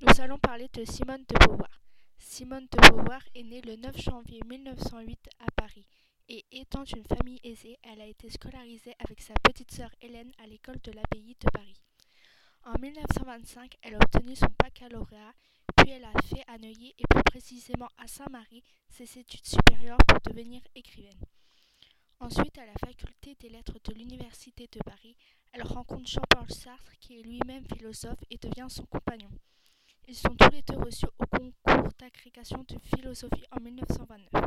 Nous allons parler de Simone de Beauvoir. Simone de Beauvoir est née le 9 janvier 1908 à Paris et étant une famille aisée, elle a été scolarisée avec sa petite sœur Hélène à l'école de l'abbaye de Paris. En 1925, elle a obtenu son baccalauréat, puis elle a fait à Neuilly et plus précisément à Saint-Marie ses études supérieures pour devenir écrivaine. Ensuite, à la faculté des lettres de l'Université de Paris, elle rencontre Jean-Paul Sartre qui est lui-même philosophe et devient son compagnon. Ils sont tous les deux reçus au concours d'agrégation de philosophie en 1929.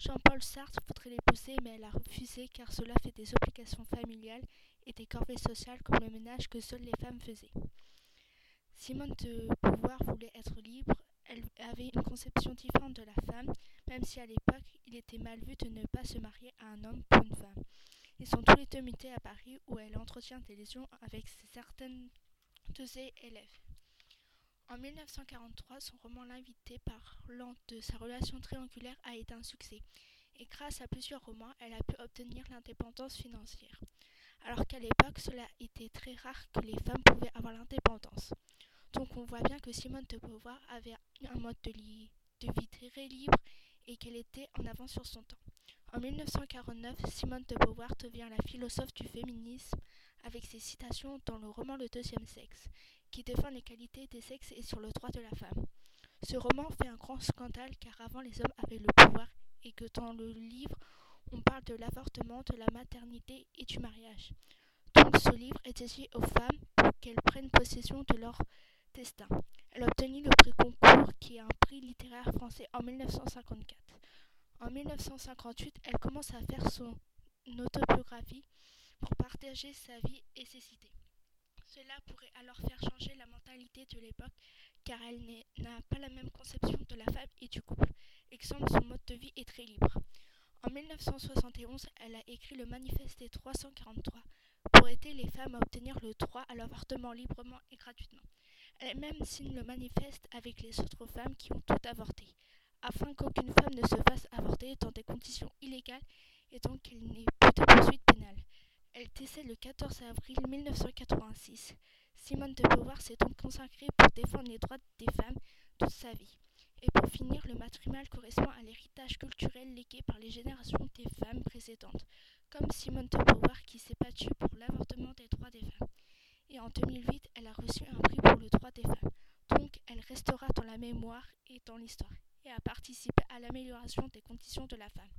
Jean-Paul Sartre voudrait l'épouser, mais elle a refusé car cela fait des obligations familiales et des corvées sociales comme le ménage que seules les femmes faisaient. Simone de Beauvoir voulait être libre, elle avait une conception différente de la femme, même si à l'époque il était mal vu de ne pas se marier à un homme pour une femme. Ils sont tous les deux mutés à Paris où elle entretient des liaisons avec certaines de ses élèves. En 1943, son roman L'invité, parlant de sa relation triangulaire, a été un succès, et grâce à plusieurs romans, elle a pu obtenir l'indépendance financière, alors qu'à l'époque, cela était très rare que les femmes pouvaient avoir l'indépendance. Donc on voit bien que Simone de Beauvoir avait un mode de, de vie très libre et qu'elle était en avance sur son temps. En 1949, Simone de Beauvoir devient la philosophe du féminisme avec ses citations dans le roman Le deuxième sexe, qui défend l'égalité des sexes et sur le droit de la femme. Ce roman fait un grand scandale car avant les hommes avaient le pouvoir et que dans le livre on parle de l'avortement, de la maternité et du mariage. Donc ce livre est dédié aux femmes pour qu'elles prennent possession de leur destin. Elle a obtenu le prix Concours qui est un prix littéraire français en 1954. En 1958, elle commence à faire son autobiographie pour partager sa vie et ses idées. Cela pourrait alors faire changer la mentalité de l'époque car elle n'a pas la même conception de la femme et du couple. Exemple, son mode de vie est très libre. En 1971, elle a écrit le manifeste des 343 pour aider les femmes à obtenir le droit à l'avortement librement et gratuitement. Elle-même signe le manifeste avec les autres femmes qui ont tout avorté afin qu'aucune femme ne se fasse avorter dans des conditions illégales et donc qu'il n'ait plus de poursuites pénales. Elle décède le 14 avril 1986. Simone de Beauvoir s'est donc consacrée pour défendre les droits des femmes toute sa vie. Et pour finir, le matrimonio correspond à l'héritage culturel légué par les générations des femmes précédentes, comme Simone de Beauvoir qui s'est battue pour l'avortement des droits des femmes. Et en 2008, elle a reçu un prix pour le droit des femmes. Donc, elle restera dans la mémoire et dans l'histoire et à participer à l'amélioration des conditions de la femme.